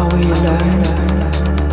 how we learn.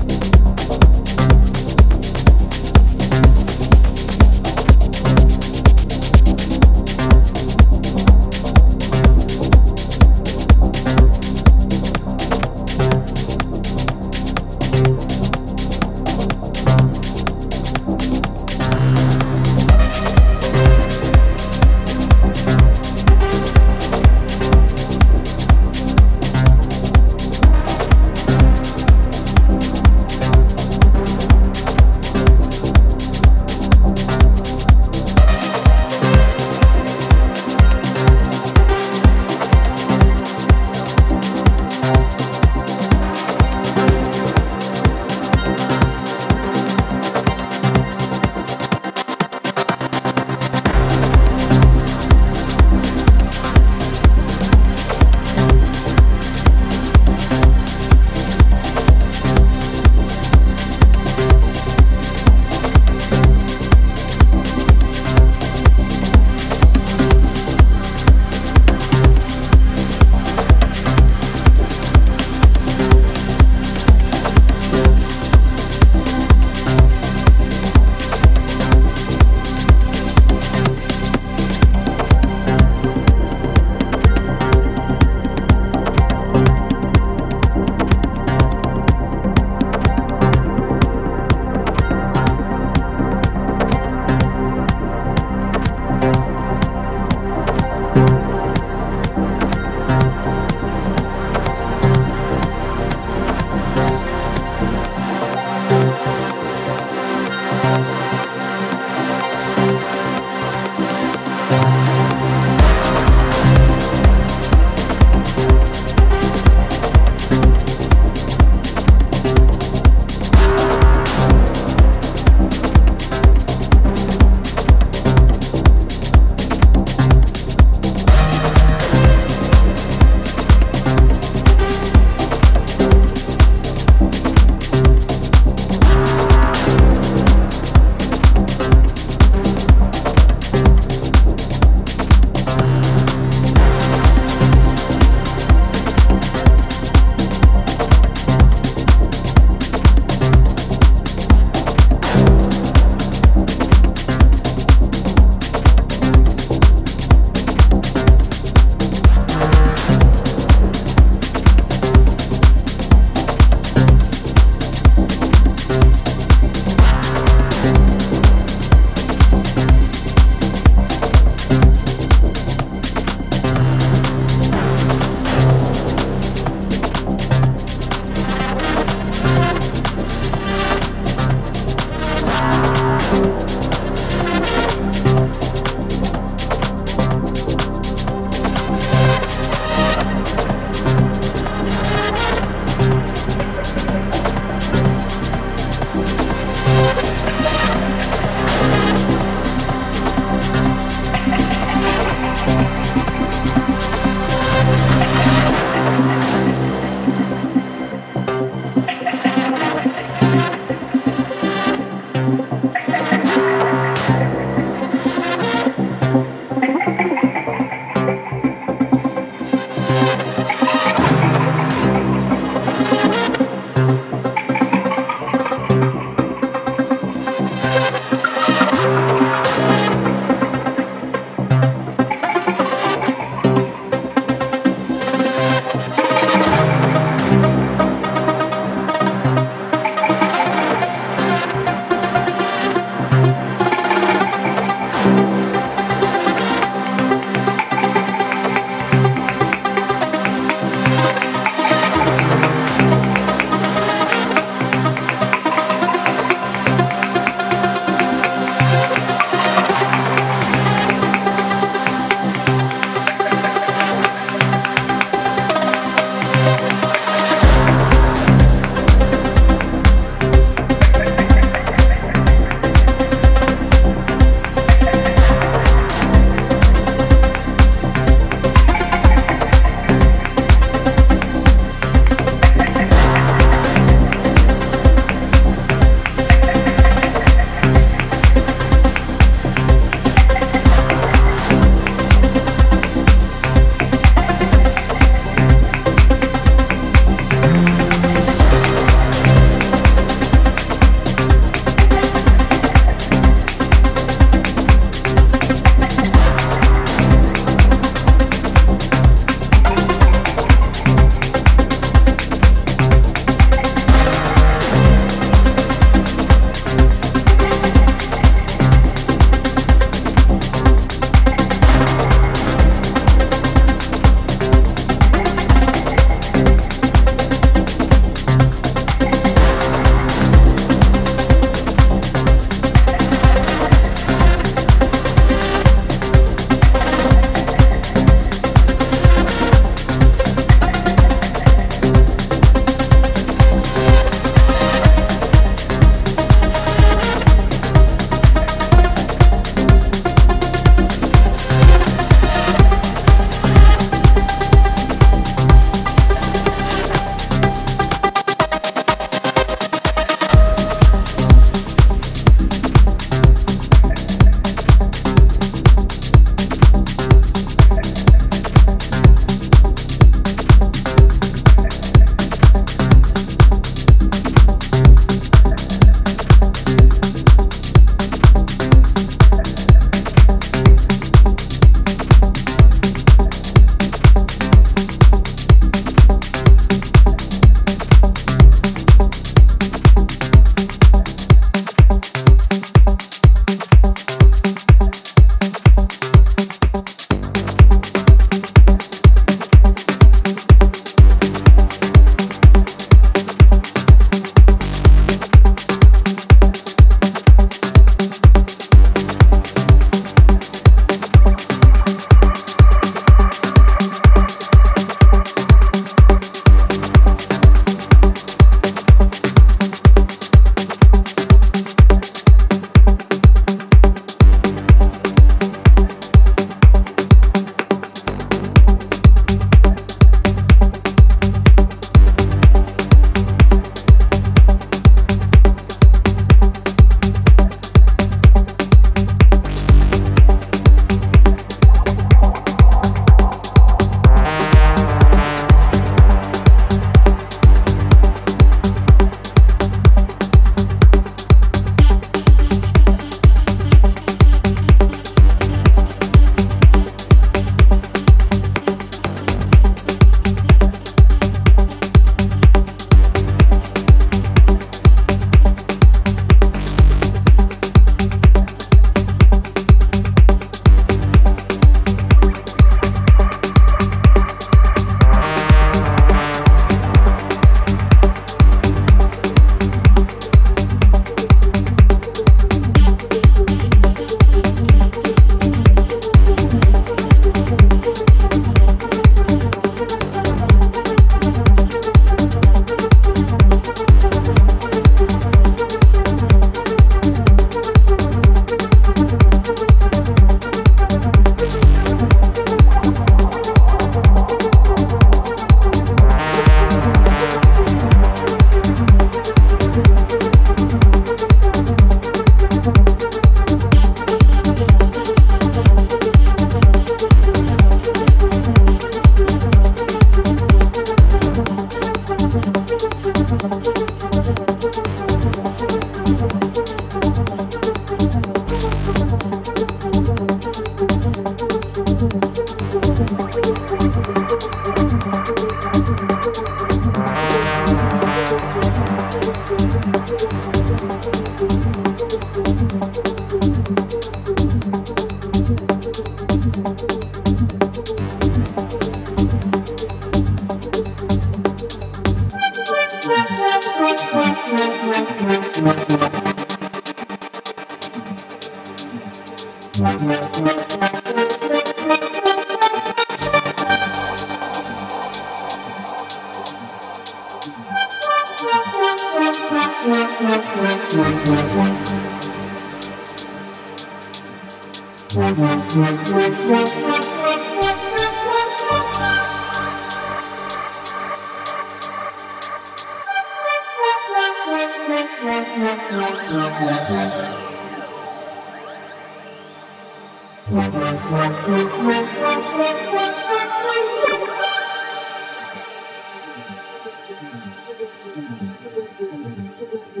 Thank